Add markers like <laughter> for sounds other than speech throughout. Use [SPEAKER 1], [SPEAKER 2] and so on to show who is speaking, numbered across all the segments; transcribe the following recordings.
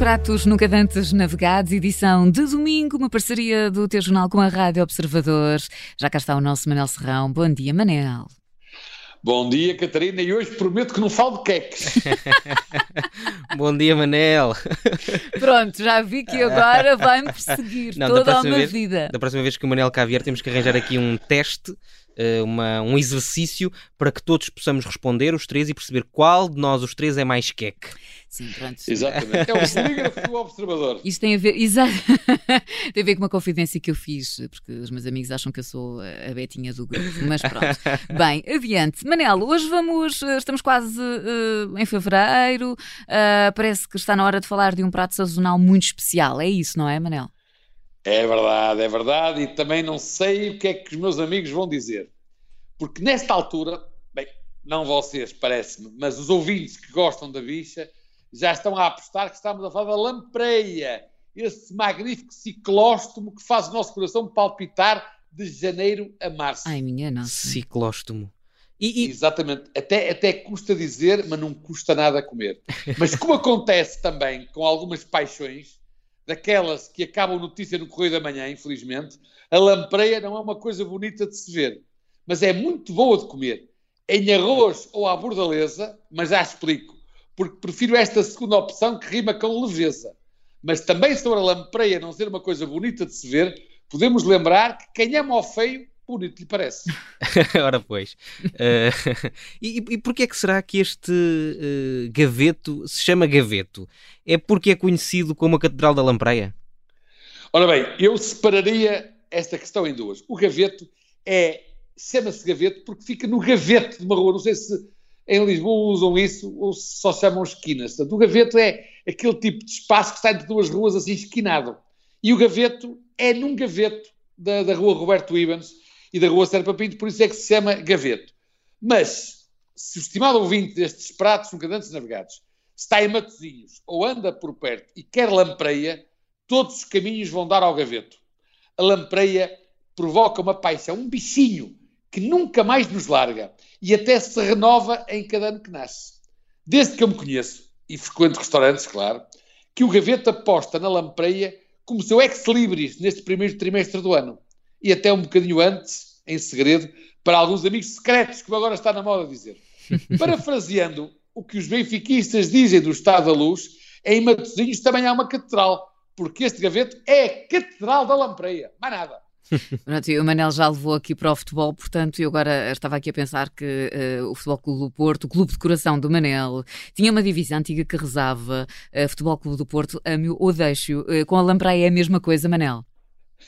[SPEAKER 1] Pratos Nunca Dantes Navegados, edição de domingo, uma parceria do teu jornal com a Rádio Observador. Já cá está o nosso Manel Serrão. Bom dia, Manel.
[SPEAKER 2] Bom dia, Catarina, e hoje prometo que não falo de queques. <laughs>
[SPEAKER 3] Bom dia, Manel. <laughs>
[SPEAKER 1] Pronto, já vi que agora vai-me perseguir não, toda a minha
[SPEAKER 3] vez,
[SPEAKER 1] vida.
[SPEAKER 3] Da próxima vez que o Manel cá vier, temos que arranjar aqui um teste eh, uma, um exercício para que todos possamos responder os três e perceber qual de nós os três é mais queque.
[SPEAKER 1] Sim, pronto.
[SPEAKER 2] Exatamente. <laughs> É o polígrafo do observador.
[SPEAKER 1] Isto tem a ver, exato. <laughs> tem a ver com uma confidência que eu fiz, porque os meus amigos acham que eu sou a betinha do grupo, mas pronto. <laughs> Bem, adiante. Manel, hoje vamos, eh, estamos quase uh, em fevereiro, uh, parece que está na hora de falar de um prato sazonal muito especial. É isso, não é, Manel?
[SPEAKER 2] É verdade, é verdade, e também não sei o que é que os meus amigos vão dizer. Porque nesta altura, bem, não vocês, parece-me, mas os ouvintes que gostam da bicha já estão a apostar que estamos a falar da lampreia, esse magnífico ciclóstomo que faz o nosso coração palpitar de janeiro a março.
[SPEAKER 1] Ai, minha nossa.
[SPEAKER 3] Ciclóstomo.
[SPEAKER 2] E, e... Exatamente, até, até custa dizer, mas não custa nada comer. Mas como acontece também com algumas paixões, daquelas que acabam notícia no Correio da Manhã, infelizmente, a lampreia não é uma coisa bonita de se ver, mas é muito boa de comer. Em arroz ou à bordaleza, mas já explico, porque prefiro esta segunda opção que rima com leveza. Mas também sobre a lampreia não ser uma coisa bonita de se ver, podemos lembrar que quem ama o feio bonito lhe parece. <laughs>
[SPEAKER 3] Ora, pois. Uh, <laughs> e, e porquê é que será que este uh, gaveto se chama gaveto? É porque é conhecido como a Catedral da Lampreia?
[SPEAKER 2] Ora bem, eu separaria esta questão em duas. O gaveto é, chama-se gaveto porque fica no gaveto de uma rua. Não sei se em Lisboa usam isso ou só chamam esquinas. Portanto, o gaveto é aquele tipo de espaço que está entre duas ruas assim esquinado. E o gaveto é num gaveto da, da rua Roberto Ibans, e da Rua Serpa Pinto, por isso é que se chama Gaveto. Mas, se o estimado ouvinte destes pratos nunca antes navegados está em Matozinhos ou anda por perto e quer lampreia, todos os caminhos vão dar ao Gaveto. A lampreia provoca uma paixão, um bichinho que nunca mais nos larga e até se renova em cada ano que nasce. Desde que eu me conheço, e frequento restaurantes, claro, que o Gaveto aposta na lampreia como seu ex-libris neste primeiro trimestre do ano e até um bocadinho antes, em segredo, para alguns amigos secretos, como agora está na moda dizer. <laughs> Parafraseando o que os benfiquistas dizem do Estado da Luz, em Matosinhos também há uma catedral, porque este gaveto é a Catedral da Lampreia, mais nada. <laughs>
[SPEAKER 1] Pronto, o Manel já levou aqui para o futebol, portanto, eu agora estava aqui a pensar que uh, o Futebol Clube do Porto, o clube de coração do Manel, tinha uma divisão antiga que rezava uh, Futebol Clube do Porto, ame-o ou deixo. Uh, com a Lampreia é a mesma coisa, Manel?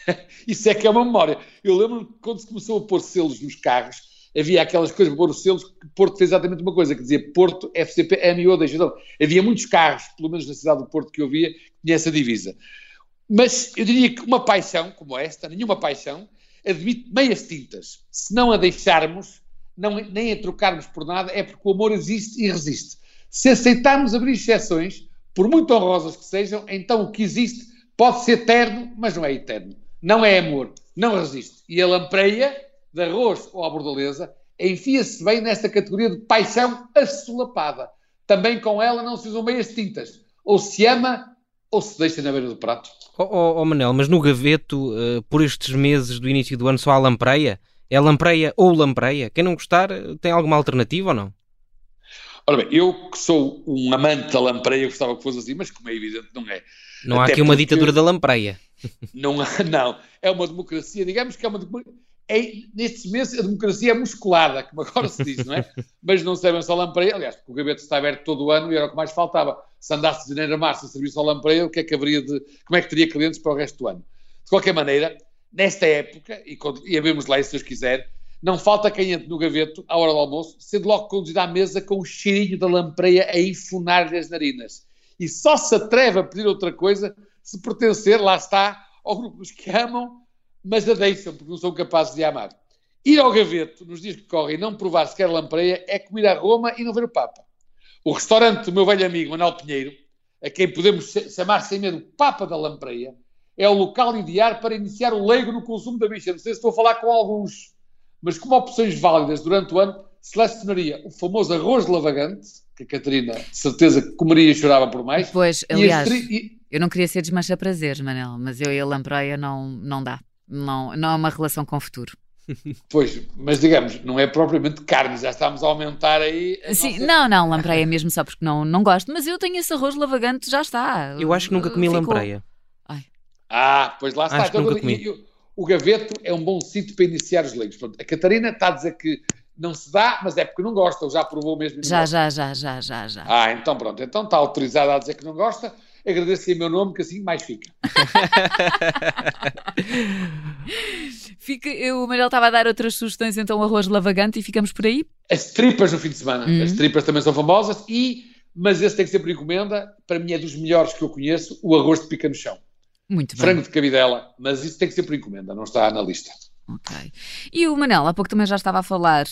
[SPEAKER 1] <laughs>
[SPEAKER 2] Isso é que é uma memória. Eu lembro que quando se começou a pôr selos nos carros, havia aquelas coisas pôr os selos, que Porto fez exatamente uma coisa, que dizia Porto, FCP, MIO, deixa. Então, havia muitos carros, pelo menos na cidade do Porto que eu via, que tinha essa divisa. Mas eu diria que uma paixão como esta, nenhuma paixão, admite meias tintas. Se não a deixarmos, não, nem a trocarmos por nada, é porque o amor existe e resiste. Se aceitarmos abrir exceções, por muito honrosas que sejam, então o que existe pode ser eterno, mas não é eterno não é amor, não resiste. E a lampreia, de arroz ou à bordaleza, enfia-se bem nesta categoria de paixão assolapada. Também com ela não se usam meias tintas. Ou se ama ou se deixa na beira do prato.
[SPEAKER 3] Oh, oh, oh Manel, mas no gaveto, uh, por estes meses do início do ano, só há lampreia? É lampreia ou lampreia? Quem não gostar, eh, tem alguma alternativa ou não?
[SPEAKER 2] Ora bem, eu que sou um amante da lampreia, gostava que fosse assim, mas como é evidente, não é.
[SPEAKER 3] Não Até há aqui uma ditadura da lampreia. <laughs>
[SPEAKER 2] Não, não, é uma democracia, digamos que é uma democracia. É, nestes meses a democracia é musculada, como agora se diz, não é? <laughs> Mas não servem só lampreia, aliás, porque o gabinete está aberto todo o ano e era o que mais faltava. Se andasse de janeiro a março a servir só lampreia, o que é que haveria de. Como é que teria clientes para o resto do ano? De qualquer maneira, nesta época, e, e havemos lá, se Deus quiser, não falta quem entre no gaveto, à hora do almoço, sendo logo conduzido à mesa com o cheirinho da lampreia a enfunar-lhe as narinas. E só se atreve a pedir outra coisa se pertencer, lá está, ao grupo dos que amam, mas a deixam porque não são capazes de amar. Ir ao gaveto nos dias que correm e não provar sequer lampreia é comer a Roma e não ver o Papa. O restaurante do meu velho amigo Manuel Pinheiro, a quem podemos chamar sem medo Papa da Lampreia, é o local ideal para iniciar o leigo no consumo da bicha. Não sei se estou a falar com alguns, mas como opções válidas durante o ano, selecionaria o famoso arroz de lavagante, que a Catarina, de certeza, comeria e chorava por mais.
[SPEAKER 1] Pois, aliás,
[SPEAKER 2] e-
[SPEAKER 1] eu não queria ser desmancha prazeres, Manel, mas eu e a lampreia não, não dá. Não, não é uma relação com o futuro.
[SPEAKER 2] Pois, mas digamos, não é propriamente carne, já estamos a aumentar aí. a
[SPEAKER 1] Sim,
[SPEAKER 2] nossa-
[SPEAKER 1] não, não, lampreia mesmo só porque não, não gosto, mas eu tenho esse arroz lavagante, já está.
[SPEAKER 3] Eu acho que nunca comi
[SPEAKER 1] Ficou-
[SPEAKER 3] lampreia.
[SPEAKER 2] Ah, pois lá está.
[SPEAKER 3] Nunca
[SPEAKER 2] eu-
[SPEAKER 3] comi.
[SPEAKER 2] eu- o gaveto é um bom sítio para iniciar os leigos. Pronto, a Catarina está a dizer que não se dá, mas é porque não gosta, ou já provou mesmo.
[SPEAKER 1] Já, já, já, já, já, já.
[SPEAKER 2] Ah, então pronto, então está autorizada a dizer que não gosta. Agradeço em meu nome, que assim mais fica. <laughs>
[SPEAKER 1] Fica, eu, o Manel estava a dar outras sugestões, então arroz lavagante e ficamos por aí.
[SPEAKER 2] As tripas no fim de semana.
[SPEAKER 1] Hum.
[SPEAKER 2] As tripas também são famosas e, mas esse tem que ser por encomenda. Para mim é dos melhores que eu conheço, o arroz de pica no chão.
[SPEAKER 1] Muito bem.
[SPEAKER 2] Frango de cabidela, mas isso tem que ser por encomenda, não está na lista.
[SPEAKER 1] Ok. E o Manel, há pouco também já estava a falar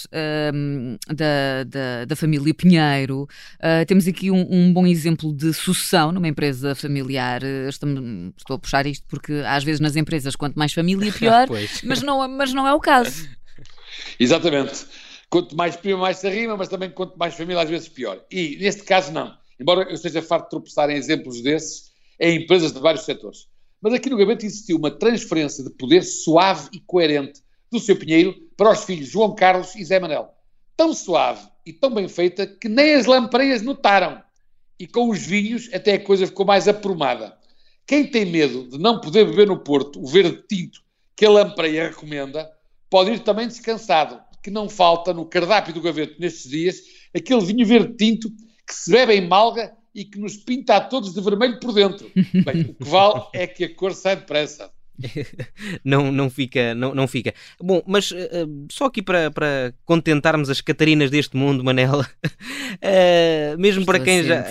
[SPEAKER 1] hum, da, da, da família Pinheiro. Ah, temos aqui um, um bom exemplo de sucessão numa empresa familiar. Ah, Estou, a puxar isto porque às vezes nas empresas, quanto mais família, <laughs> pior. Mas, não, mas não é o caso.
[SPEAKER 2] Exatamente. Quanto mais prima, mais se arrima, mas também quanto mais família, às vezes pior. E neste caso, não. Embora eu esteja farto de tropeçar em exemplos desses, em empresas de vários setores. Mas aqui no gabinete existiu uma transferência de poder suave e coerente do Sr. Pinheiro para os filhos João Carlos e Zé Manel. Tão suave e tão bem feita que nem as lampreias notaram. E com os vinhos até a coisa ficou mais aprumada. Quem tem medo de não poder beber no Porto o verde tinto que a lampreia recomenda, pode ir também descansado, que não falta no cardápio do gaveto nestes dias aquele vinho verde tinto que se bebe em malga e que nos pinta a todos de vermelho por dentro. <laughs> Bem, o que vale é que a cor sai depressa. <laughs>
[SPEAKER 3] não, não, fica, não, não fica. Bom, mas eh, só aqui para, para contentarmos as Catarinas deste mundo, Manela, <laughs> eh, mesmo para
[SPEAKER 1] Estou
[SPEAKER 3] quem
[SPEAKER 1] a
[SPEAKER 3] já.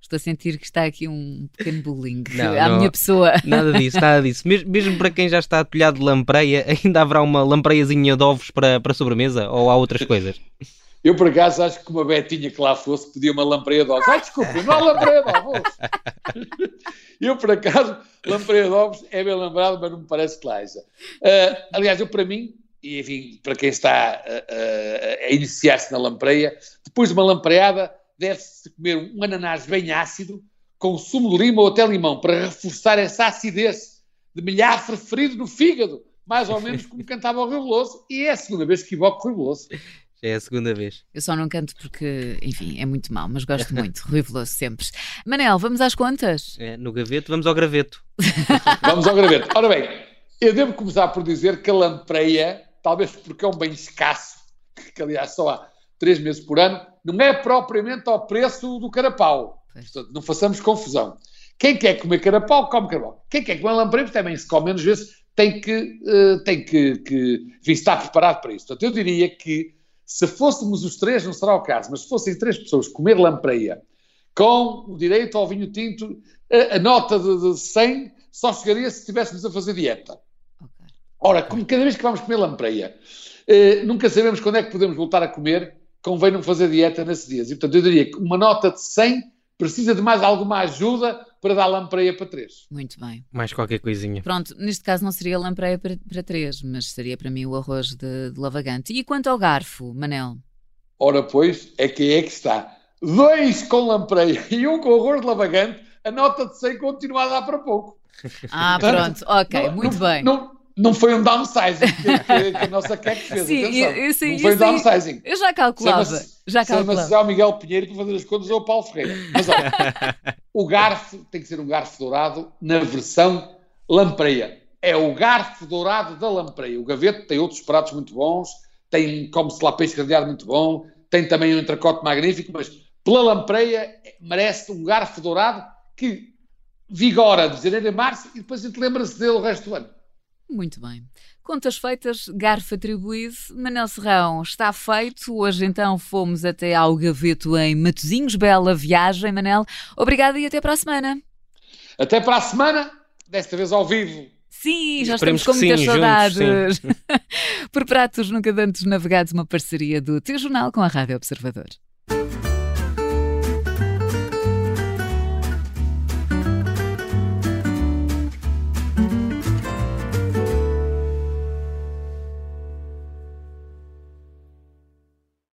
[SPEAKER 1] Estou a sentir que está aqui um pequeno bullying
[SPEAKER 3] Não,
[SPEAKER 1] à
[SPEAKER 3] não.
[SPEAKER 1] minha pessoa.
[SPEAKER 3] Nada disso, nada disso. Mes- Mesmo, para quem já está atolhado de lampreia, ainda haverá uma lampreiazinha de ovos para, para sobremesa? Ou há outras coisas?
[SPEAKER 2] Eu, por acaso, acho que uma betinha que lá fosse pedia uma lampreia de ovos. Ai, desculpe, não há lampreia de ovos. <laughs> Eu, por acaso, lampreia de ovos é bem lembrado, mas não me parece que lá haja. Ah, aliás, eu, para mim, e enfim, para quem está ah, ah, a iniciar-se na lampreia, depois de uma lampreiada, deve-se comer um ananás bem ácido, com sumo de lima ou até limão, para reforçar essa acidez de milhafre ferido no fígado, mais ou menos como cantava o Rio Veloso. E é a segunda vez que evoco o Rio Veloso.
[SPEAKER 3] Já é a segunda vez.
[SPEAKER 1] Eu só não canto porque, enfim, é muito mau, mas gosto muito. Rui Veloso sempre. Manel, vamos às contas?
[SPEAKER 3] É, no gaveto, vamos ao graveto. <laughs>
[SPEAKER 2] Vamos ao graveto. Ora bem, eu devo começar por dizer que a lampreia, talvez porque é um bem escasso, que aliás só há três meses por ano, não é propriamente ao preço do carapau. Portanto, não façamos confusão. Quem quer comer carapau, come carapau. Quem quer comer lampreia, porque também se come menos vezes, tem que, eh, tem que, que enfim, estar preparado para isso. Portanto, eu diria que se fôssemos os três, não será o caso, mas se fossem três pessoas comer lampreia com o direito ao vinho tinto, a, a nota de, de 100 só chegaria se estivéssemos a fazer dieta. Ora, como cada vez que vamos comer lampreia, eh, nunca sabemos quando é que podemos voltar a comer, convém não fazer dieta nesses dias. E, portanto, eu diria que uma nota de 100 precisa de mais alguma ajuda para dar lampreia para 3.
[SPEAKER 1] Muito bem.
[SPEAKER 3] Mais qualquer coisinha.
[SPEAKER 1] Pronto, neste caso não seria lampreia para, para três, mas seria para mim o arroz de, de lavagante. E quanto ao garfo, Manel?
[SPEAKER 2] Ora, pois, é que é que está. Dois com lampreia <laughs> e um com arroz de lavagante, a nota de 100 continua a dar para pouco.
[SPEAKER 1] Ah, pronto, ok,
[SPEAKER 2] Não-
[SPEAKER 1] muito
[SPEAKER 2] não,
[SPEAKER 1] bem.
[SPEAKER 2] Não, não foi um downsizing que, que- a nossa Keck fez.
[SPEAKER 1] Sim,
[SPEAKER 2] atenção.
[SPEAKER 1] eu- eu sei-
[SPEAKER 2] não foi um downsizing.
[SPEAKER 1] Eu já calculava, já calculava.
[SPEAKER 2] já o Miguel Pinheiro para fazer as contas ou o Paulo Ferreira. Mas olha, o garfo tem que ser um garfo dourado na versão lampreia. É o garfo dourado da lampreia. O gaveto tem outros pratos muito bons, tem, come-se lá peixe gradeado muito bom, tem também um entrecote magnífico, mas pela lampreia merece um garfo dourado que vigora de janeiro a março e depois a gente lembra-se dele o resto do ano.
[SPEAKER 1] Muito bem. Contas feitas, garfo atribuído. Manel Serrão está feito. Hoje então fomos até ao Gaveto em Matozinhos. Bela viagem, Manel. Obrigada e até para a semana.
[SPEAKER 2] Até para a semana, desta vez ao vivo.
[SPEAKER 1] Sim, já
[SPEAKER 3] Esperemos
[SPEAKER 1] estamos com
[SPEAKER 3] que
[SPEAKER 1] muitas
[SPEAKER 3] sim,
[SPEAKER 1] saudades. <laughs> Por pratos nunca antes navegados, uma parceria do teu jornal com a Rádio Observador.